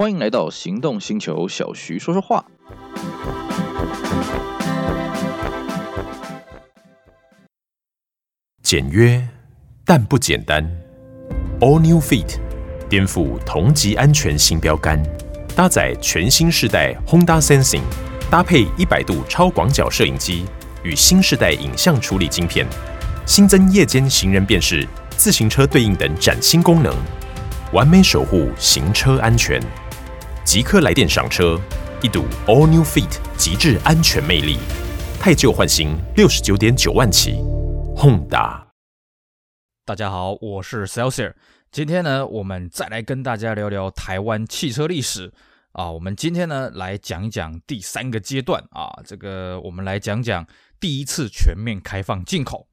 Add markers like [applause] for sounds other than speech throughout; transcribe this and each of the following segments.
欢迎来到行动星球，小徐说说话。简约但不简单，All New Fit 颠覆同级安全新标杆，搭载全新世代 Honda Sensing，搭配一百度超广角摄影机与新世代影像处理晶片，新增夜间行人辨识、自行车对应等崭新功能，完美守护行车安全。即刻来电赏车，一睹 All New Fit 极致安全魅力，汰旧换新，六十九点九万起。Honda，大家好，我是 Celsius。今天呢，我们再来跟大家聊聊台湾汽车历史啊。我们今天呢，来讲一讲第三个阶段啊。这个我们来讲讲第一次全面开放进口。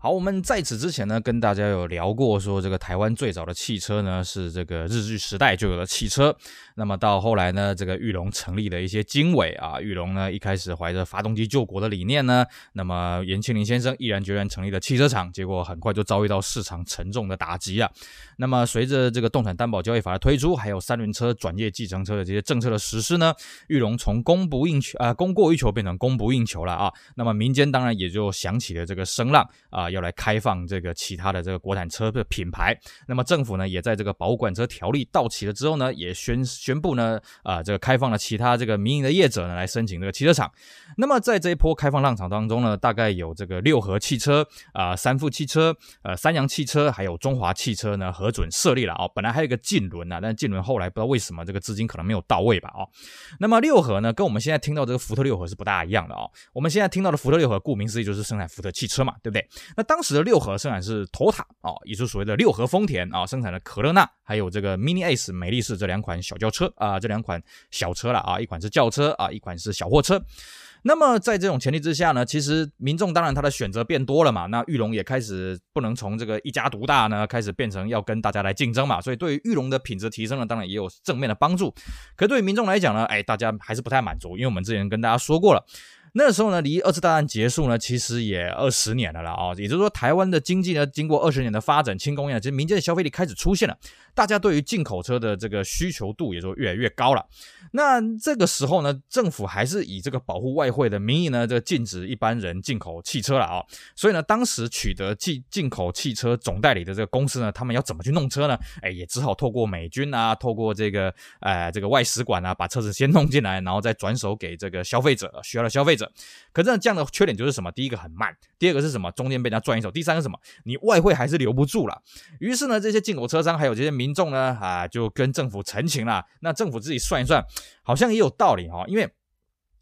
好，我们在此之前呢，跟大家有聊过，说这个台湾最早的汽车呢，是这个日据时代就有的汽车。那么到后来呢，这个玉龙成立的一些经纬啊，玉龙呢一开始怀着发动机救国的理念呢，那么颜庆林先生毅然决然成立了汽车厂，结果很快就遭遇到市场沉重的打击啊。那么随着这个动产担保交易法的推出，还有三轮车转业计程车的这些政策的实施呢，玉龙从供不应求啊，供过于求变成供不应求了啊。那么民间当然也就响起了这个声浪啊。要来开放这个其他的这个国产车的品牌，那么政府呢也在这个保管车条例到期了之后呢，也宣宣布呢啊这个开放了其他这个民营的业者呢来申请这个汽车厂。那么在这一波开放浪潮当中呢，大概有这个六合汽车啊、三富汽车、呃三洋汽车，还有中华汽车呢核准设立了啊、哦。本来还有一个晋轮啊，但是晋轮后来不知道为什么这个资金可能没有到位吧啊、哦。那么六合呢，跟我们现在听到这个福特六合是不大一样的、哦。我们现在听到的福特六合，顾名思义就是生产福特汽车嘛，对不对？那当时的六合生产是丰田啊，也就是所谓的六合丰田啊，生产的可乐娜，还有这个 Mini Ace 美力士这两款小轿车啊，这两款小车了啊，一款是轿车啊，一款是小货车。那么在这种前提之下呢，其实民众当然他的选择变多了嘛，那玉龙也开始不能从这个一家独大呢，开始变成要跟大家来竞争嘛，所以对于玉龙的品质提升呢，当然也有正面的帮助。可对于民众来讲呢，哎，大家还是不太满足，因为我们之前跟大家说过了。那时候呢，离二次大战结束呢，其实也二十年了了啊，也就是说，台湾的经济呢，经过二十年的发展，轻工业，其实民间的消费力开始出现了。大家对于进口车的这个需求度也就越来越高了。那这个时候呢，政府还是以这个保护外汇的名义呢，这个禁止一般人进口汽车了啊。所以呢，当时取得进进口汽车总代理的这个公司呢，他们要怎么去弄车呢？哎，也只好透过美军啊，透过这个呃这个外使馆啊，把车子先弄进来，然后再转手给这个消费者需要的消费者。可是呢，这样的缺点就是什么？第一个很慢，第二个是什么？中间被人家赚一手，第三个什么？你外汇还是留不住了。于是呢，这些进口车商还有这些民。民众呢啊，就跟政府陈情了。那政府自己算一算，好像也有道理哈，因为。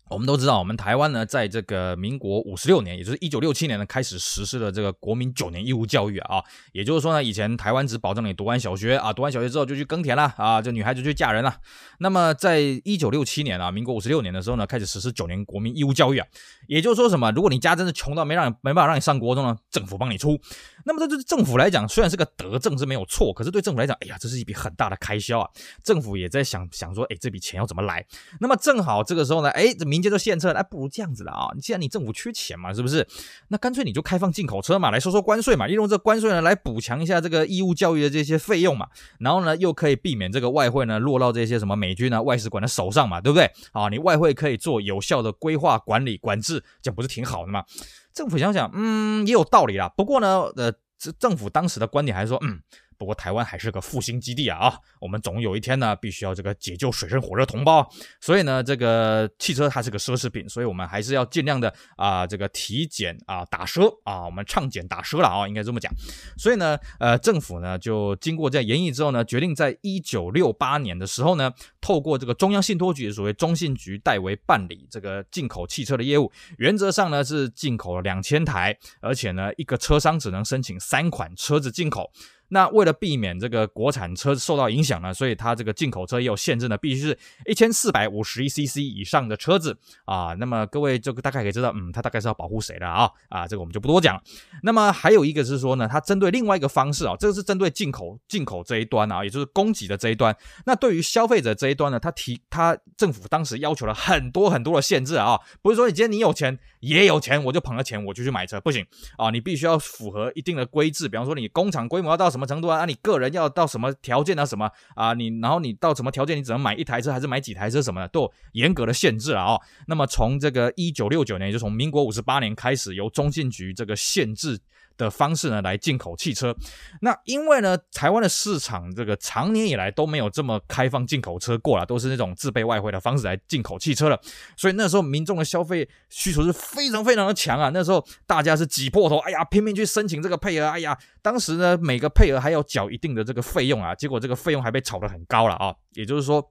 我们都知道，我们台湾呢，在这个民国五十六年，也就是一九六七年呢，开始实施了这个国民九年义务教育啊。也就是说呢，以前台湾只保证你读完小学啊，读完小学之后就去耕田了啊，这女孩子就去嫁人了。那么，在一九六七年啊，民国五十六年的时候呢，开始实施九年国民义务教育啊。也就是说什么，如果你家真的穷到没让你没办法让你上国中呢，政府帮你出。那么，这对政府来讲，虽然是个德政是没有错，可是对政府来讲，哎呀，这是一笔很大的开销啊。政府也在想想说，哎，这笔钱要怎么来？那么正好这个时候呢，哎，这民间就献策，哎，不如这样子了啊！既然你政府缺钱嘛，是不是？那干脆你就开放进口车嘛，来收收关税嘛，利用这关税呢来补强一下这个义务教育的这些费用嘛，然后呢又可以避免这个外汇呢落到这些什么美军啊、外使馆的手上嘛，对不对？啊，你外汇可以做有效的规划、管理、管制，这不是挺好的吗？政府想想，嗯，也有道理啦。不过呢，呃，这政府当时的观点还是说，嗯。不过台湾还是个复兴基地啊啊！我们总有一天呢，必须要这个解救水深火热同胞。所以呢，这个汽车它是个奢侈品，所以我们还是要尽量的啊、这个提减啊，打奢啊，我们畅减打奢了啊，应该这么讲。所以呢，呃，政府呢就经过这样研议之后呢，决定在一九六八年的时候呢，透过这个中央信托局，所谓中信局代为办理这个进口汽车的业务。原则上呢是进口了两千台，而且呢一个车商只能申请三款车子进口。那为了避免这个国产车受到影响呢，所以它这个进口车也有限制呢，必须是一千四百五十一 CC 以上的车子啊。那么各位这个大概可以知道，嗯，它大概是要保护谁的啊？啊，这个我们就不多讲。那么还有一个是说呢，它针对另外一个方式啊，这个是针对进口进口这一端啊，也就是供给的这一端。那对于消费者这一端呢，它提它政府当时要求了很多很多的限制啊，不是说你今天你有钱也有钱，我就捧了钱我就去买车，不行啊，你必须要符合一定的规制，比方说你工厂规模要到。什么程度啊？啊，你个人要到什么条件啊？什么啊？你然后你到什么条件？你只能买一台车，还是买几台车？什么的都有严格的限制了啊、那么从这个一九六九年，就从民国五十八年开始，由中信局这个限制。的方式呢，来进口汽车，那因为呢，台湾的市场这个长年以来都没有这么开放进口车过了，都是那种自备外汇的方式来进口汽车了，所以那时候民众的消费需求是非常非常的强啊，那时候大家是挤破头，哎呀，拼命去申请这个配额，哎呀，当时呢每个配额还要缴一定的这个费用啊，结果这个费用还被炒得很高了啊，也就是说。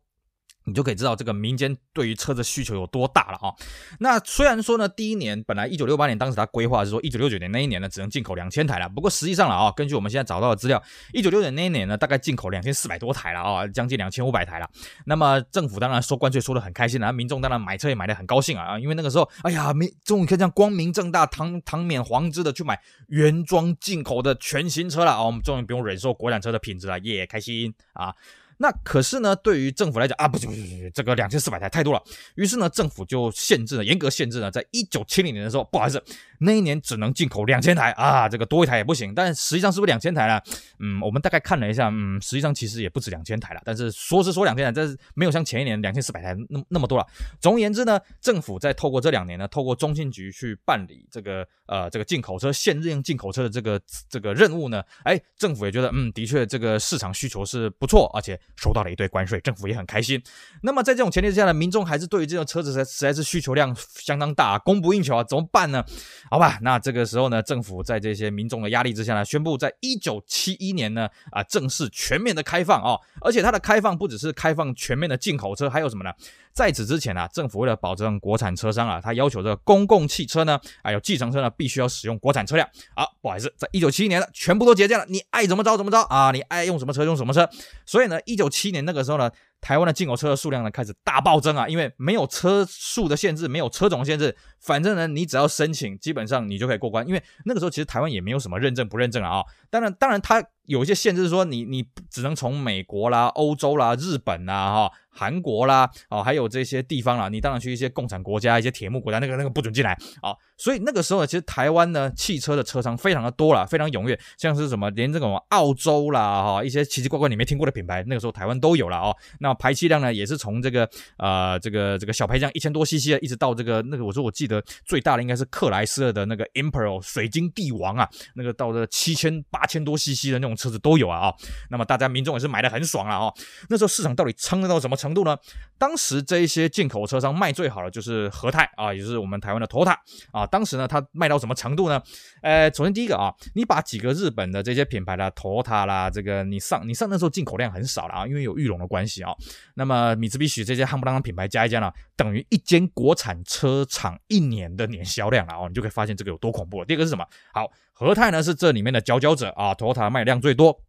你就可以知道这个民间对于车子需求有多大了啊！那虽然说呢，第一年本来一九六八年当时他规划是说一九六九年那一年呢只能进口两千台了，不过实际上了啊，根据我们现在找到的资料，一九六九年那一年呢大概进口两千四百多台了啊，将近两千五百台了。那么政府当然收关税收得很开心了，民众当然买车也买得很高兴啊，因为那个时候哎呀，民终于可以这样光明正大、堂堂免皇之的去买原装进口的全新车了啊，我们终于不用忍受国产车的品质了，耶，开心啊！那可是呢，对于政府来讲啊，不行不行不行，这个两千四百台太多了。于是呢，政府就限制了，严格限制了，在一九七零年的时候，不好意思，那一年只能进口两千台啊，这个多一台也不行。但实际上是不是两千台呢？嗯，我们大概看了一下，嗯，实际上其实也不止两千台了。但是说是说两千台，但是没有像前一年两千四百台那那么多了。总而言之呢，政府在透过这两年呢，透过中信局去办理这个呃这个进口车限令进口车的这个这个任务呢，哎，政府也觉得嗯，的确这个市场需求是不错，而且。收到了一堆关税，政府也很开心。那么在这种前提之下呢，民众还是对于这种车子实实在是需求量相当大，供不应求啊，怎么办呢？好吧，那这个时候呢，政府在这些民众的压力之下呢，宣布在一九七一年呢啊正式全面的开放啊、而且它的开放不只是开放全面的进口车，还有什么呢？在此之前啊，政府为了保证国产车商啊，他要求这个公共汽车呢，还有计程车呢，必须要使用国产车辆。啊，不好意思，在一九七一年呢，全部都解禁了，你爱怎么着怎么着啊，你爱用什么车用什么车。所以呢，一九七年那个时候呢。台湾的进口车的数量呢开始大暴增啊，因为没有车数的限制，没有车种的限制，反正呢你只要申请，基本上你就可以过关。因为那个时候其实台湾也没有什么认证不认证啊、当然当然它有一些限制，说你你只能从美国啦、欧洲啦、日本啦、哈、韩国啦，哦还有这些地方啦，你当然去一些共产国家、一些铁幕国家，那个那个不准进来啊、哦。所以那个时候呢，其实台湾呢汽车的车商非常的多啦，非常踊跃，像是什么连这种澳洲啦哈一些奇奇怪怪你没听过的品牌，那个时候台湾都有了哦。那排气量呢，也是从这个呃这个这个小排量一千多 CC 的，一直到这个那个，我说我记得最大的应该是克莱斯勒的那个 Imperial 水晶帝王啊，那个到了七千八千多 CC 的那种车子都有啊啊、那么大家民众也是买的很爽啊哦。那时候市场到底撑得到什么程程度呢？当时这一些进口车商卖最好的就是和泰啊，也就是我们台湾的 Toyota 啊。当时呢，它卖到什么程度呢？呃，首先第一个啊，你把几个日本的这些品牌的 Toyota 啦，这个你上你上那时候进口量很少了啊，因为有裕隆的关系啊。那么米兹比许这些汉不当品牌加一加呢，等于一间国产车厂一年的年销量了哦，你就可以发现这个有多恐怖了。第二个是什么？好，和泰呢是这里面的佼佼者啊，Toyota 卖量最多，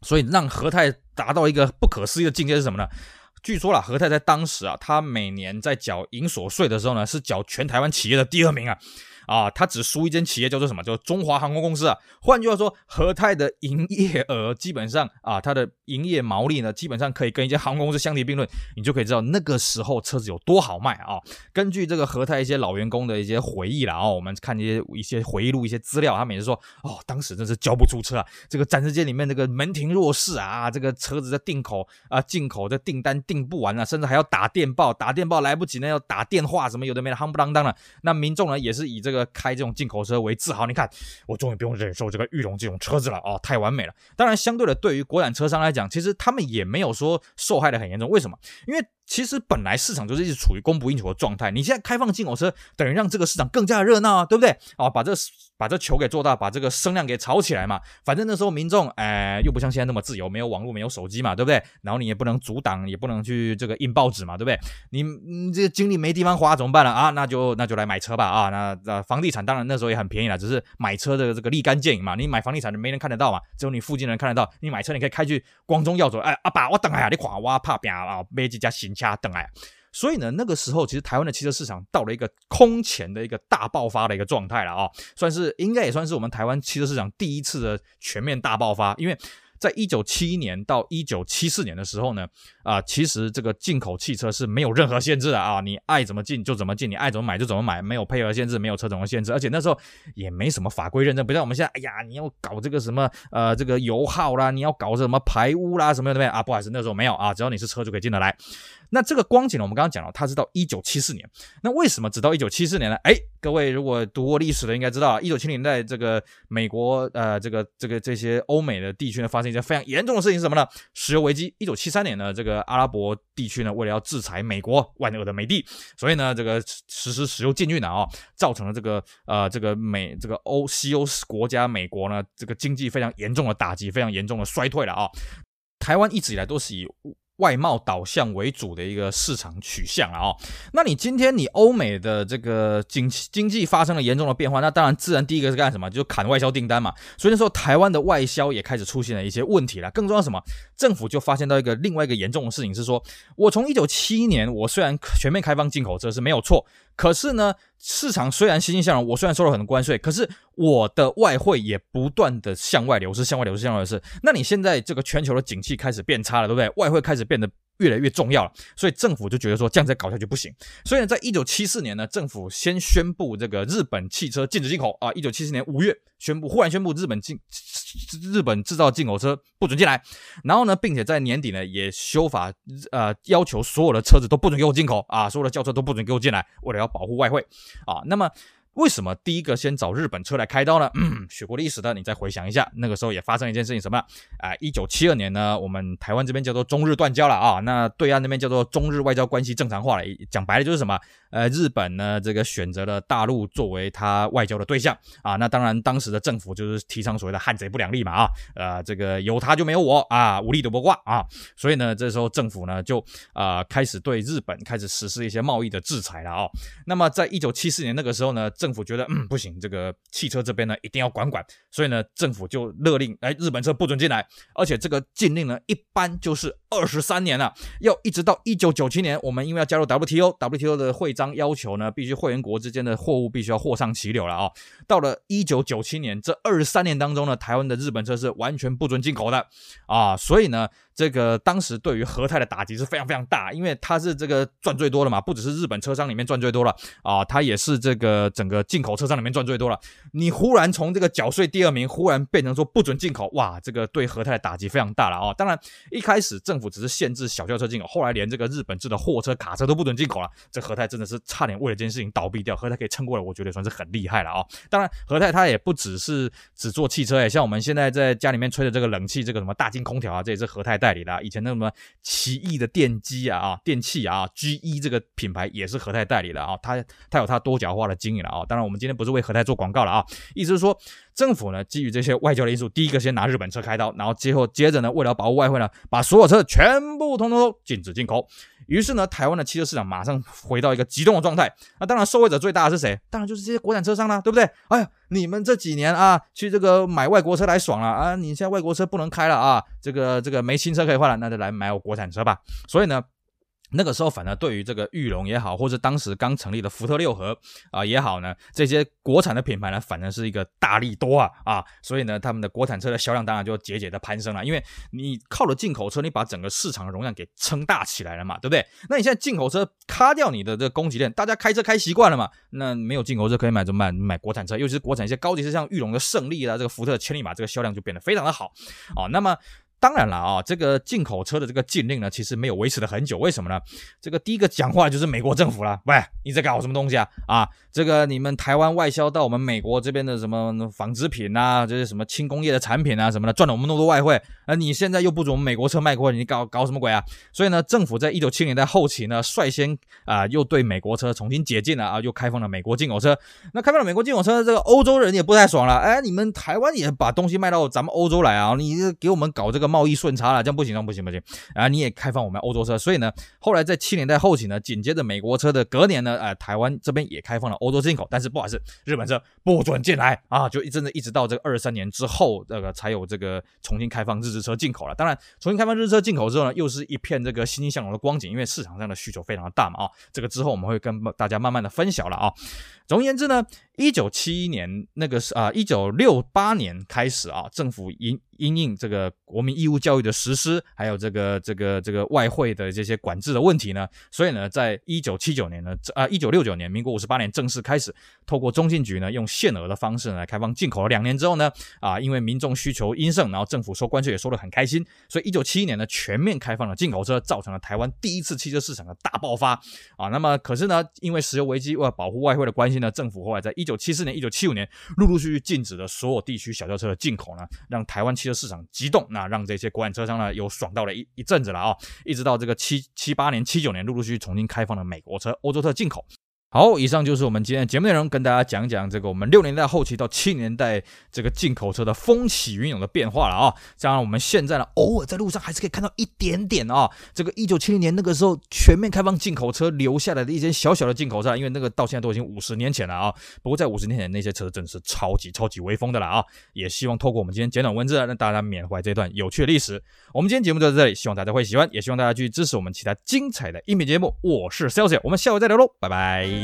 所以让和泰达到一个不可思议的境界是什么呢？据说啦，何太太当时啊，她每年在缴银所税的时候呢，是缴全台湾企业的第二名啊。啊，他只输一间企业叫做什么？叫中华航空公司啊。换句话说，和泰的营业额基本上啊，它的营业毛利呢，基本上可以跟一间航空公司相提并论。你就可以知道那个时候车子有多好卖啊。根据这个和泰一些老员工的一些回忆啦，啊，我们看一些一些回忆录、一些资料，他每次说，哦，当时真是交不出车啊。这个展示间里面那个门庭若市啊，这个车子的进口啊，进口的订单订不完啊，甚至还要打电报，打电报来不及呢，要打电话什么有的没的，夯不啷当的。那民众呢，也是以这个。个开这种进口车为自豪，你看，我终于不用忍受这个裕隆这种车子了哦，太完美了。当然，相对的，对于国产车商来讲，其实他们也没有说受害的很严重。为什么？因为其实本来市场就是一直处于供不应求的状态，你现在开放进口车，等于让这个市场更加热闹啊，对不对？哦，把这把这球给做大，把这个声量给炒起来嘛。反正那时候民众，哎，又不像现在那么自由，没有网络，没有手机嘛，对不对？然后你也不能阻挡，也不能去这个印报纸嘛，对不对？你你这精力没地方花怎么办了？啊，那就那就来买车吧啊，那那房地产当然那时候也很便宜了，只是买车的这个立竿见影嘛。你买房地产没人看得到嘛，只有你附近的人看得到。你买车你可以开去光宗耀祖，哎，阿爸我等下你看我怕变啊，买几家新车等下。所以呢，那个时候其实台湾的汽车市场到了一个空前的一个大爆发的一个状态了啊，算是应该也算是我们台湾汽车市场第一次的全面大爆发，因为。在一九七一年到一九七四年的时候呢，啊，其实这个进口汽车是没有任何限制的啊，你爱怎么进就怎么进，你爱怎么买就怎么买，没有配额限制，没有车种的限制，而且那时候也没什么法规认证，不像我们现在，哎呀，你要搞这个什么呃这个油耗啦，你要搞什么排污啦什么的没啊？不好意思，那时候没有啊，只要你是车就可以进得来。那这个光景呢，我们刚刚讲了，它是到一九七四年。那为什么只到一九七四年呢？哎，各位如果读过历史的，应该知道，一九七零年代这个美国呃，这个这个这些欧美的地区呢，发生一件非常严重的事情是什么呢？石油危机。一九七三年呢，这个阿拉伯地区呢，为了要制裁美国万恶的美帝，所以呢，这个实施石油禁运啊，造成了这个呃这个美这个欧西欧国家美国呢，这个经济非常严重的打击，非常严重的衰退了啊。台湾一直以来都是以外贸导向为主的一个市场取向了哦，那你今天你欧美的这个经经济发生了严重的变化，那当然自然第一个是干什么？就砍外销订单嘛。所以那时候台湾的外销也开始出现了一些问题了。更重要什么？政府就发现到一个另外一个严重的事情是说，我从一九七一年我虽然全面开放进口车是没有错，可是呢，市场虽然欣欣向荣，我虽然收了很多关税，可是我的外汇也不断的向外流失，向外流失，向外流失。那你现在这个全球的景气开始变差了，对不对？外汇开始变得越来越重要了，所以政府就觉得说这样再搞下去不行。所以呢，在一九七四年呢，政府先宣布这个日本汽车禁止进口啊。一九七四年五月宣布，忽然宣布日本进日本制造进口车不准进来。然后呢，并且在年底呢也修法，呃，要求所有的车子都不准给我进口啊，所有的轿车都不准给我进来，为了要保护外汇啊。那么。为什么第一个先找日本车来开刀呢？嗯，学过历史的，你再回想一下，那个时候也发生一件事情，什么？啊，一九七二年呢，我们台湾这边叫做中日断交了啊，那对岸那边叫做中日外交关系正常化了。讲白了就是什么？呃，日本呢，这个选择了大陆作为他外交的对象啊。那当然，当时的政府就是提倡所谓的汉贼不两立嘛啊，呃，这个有他就没有我啊，无利都不挂啊。所以呢，这时候政府呢就啊、开始对日本开始实施一些贸易的制裁了啊。那么在一九七四年那个时候呢，政府觉得嗯不行，这个汽车这边呢一定要管管，所以呢政府就勒令，哎，日本车不准进来，而且这个禁令呢一般就是二十三年了，要一直到一九九七年，我们因为要加入 WTO，WTO 的会章要求呢，必须会员国之间的货物必须要货上其流了啊。到了一九九七年，这二十三年当中呢，台湾的日本车是完全不准进口的啊，所以呢。这个当时对于和泰的打击是非常非常大，因为他是这个赚最多的嘛，不只是日本车商里面赚最多了啊，他也是这个整个进口车商里面赚最多了。你忽然从这个缴税第二名，忽然变成说不准进口，哇，这个对和泰的打击非常大了啊。当然一开始政府只是限制小轿车进口，后来连这个日本制的货车、卡车都不准进口了。这和泰真的是差点为了这件事情倒闭掉，和泰可以撑过来，我觉得算是很厉害了啊。当然和泰它也不只是只做汽车诶，像我们现在在家里面吹的这个冷气，这个什么大金空调啊，这也是和泰代理的，以前那什么奇异的电机啊啊 [laughs] 电器啊，GE 这个品牌也是和泰代理的啊，它它有它多角化的经营了啊。当然，我们今天不是为和泰做广告了啊，意思是说，政府呢基于这些外交的因素，第一个先拿日本车开刀，然后接后接着呢，为了保护外汇呢，把所有车全部通通都禁止进口。于是呢，台湾的汽车市场马上回到一个激动的状态。那当然，受害者最大的是谁？当然就是这些国产车商啦，对不对？哎呀，你们这几年啊，去这个买外国车来爽了啊！你现在外国车不能开了啊，这个这个没新车可以换了，那就来买我国产车吧。所以呢。那个时候，反而对于这个裕隆也好，或者当时刚成立的福特六和啊也好呢，这些国产的品牌呢，反而是一个大利多啊啊，所以呢，他们的国产车的销量当然就节节的攀升了。因为你靠了进口车，你把整个市场的容量给撑大起来了嘛，对不对？那你现在进口车卡掉你的这个供给链，大家开车开习惯了嘛，那没有进口车可以买怎么办？买国产车，尤其是国产一些高级车，像裕隆的胜利啊，这个福特千里马，这个销量就变得非常的好啊。那么。当然了啊，这个进口车的这个禁令呢，其实没有维持了很久。为什么呢？这个第一个讲话就是美国政府了。喂，你在搞什么东西啊？啊，这个你们台湾外销到我们美国这边的什么纺织品啊，这些什么轻工业的产品啊什么的，赚了我们那么多外汇。啊，你现在又不准我们美国车卖过，你搞搞什么鬼啊？所以呢，政府在一九七零年代后期呢，率先啊又对美国车重新解禁了啊，又开放了美国进口车。那开放了美国进口车，这个欧洲人也不太爽了。哎，你们台湾也把东西卖到咱们欧洲来啊？你给我们搞这个。贸易顺差了，这样不行，这样不行，不行啊！你也开放我们欧洲车，所以呢，后来在七年代后期呢，紧接着美国车的隔年呢，呃，台湾这边也开放了欧洲进口，但是不好意思，日本车不准进来啊！就一直一直到这个二三年之后，这个才有这个重新开放日制车进口了。当然，重新开放日制车进口之后呢，又是一片这个欣欣向荣的光景，因为市场上的需求非常的大嘛啊！这个之后我们会跟大家慢慢的分享了啊。总而言之呢，一九七一年那个是啊，一九六八年开始啊，政府因因应这个国民义务教育的实施，还有这个这个这个外汇的这些管制的问题呢，所以呢，在一九七九年呢，啊一九六九年，民国五十八年正式开始，透过中信局呢，用限额的方式来开放进口了。两年之后呢，啊，因为民众需求殷盛，然后政府收关税也收得很开心，所以一九七一年呢，全面开放了进口车，造成了台湾第一次汽车市场的大爆发啊。那么可是呢，因为石油危机为了保护外汇的关系呢，政府后来在一九七四年、一九七五年陆陆续续禁止了所有地区小轿车的进口呢，让台湾汽车市场激动，那让这些国产车商呢又爽到了一一阵子了啊，一直到这个七七八年、七九年陆陆续续重新开放了美国车、欧洲车进口。好，以上就是我们今天的节目内容，跟大家讲讲这个我们六年代后期到七年代这个进口车的风起云涌的变化了啊。当然，我们现在呢，偶尔在路上还是可以看到一点点啊。这个一九七零年那个时候全面开放进口车留下来的一些小小的进口车，因为那个到现在都已经五十年前了啊。不过在五十年前那些车真的是超级超级威风的了啊。也希望透过我们今天简短文字，让大家缅怀这段有趣的历史。我们今天节目就到这里，希望大家会喜欢，也希望大家继续支持我们其他精彩的音频节目。我是 Celsius，我们下回再聊喽，拜拜。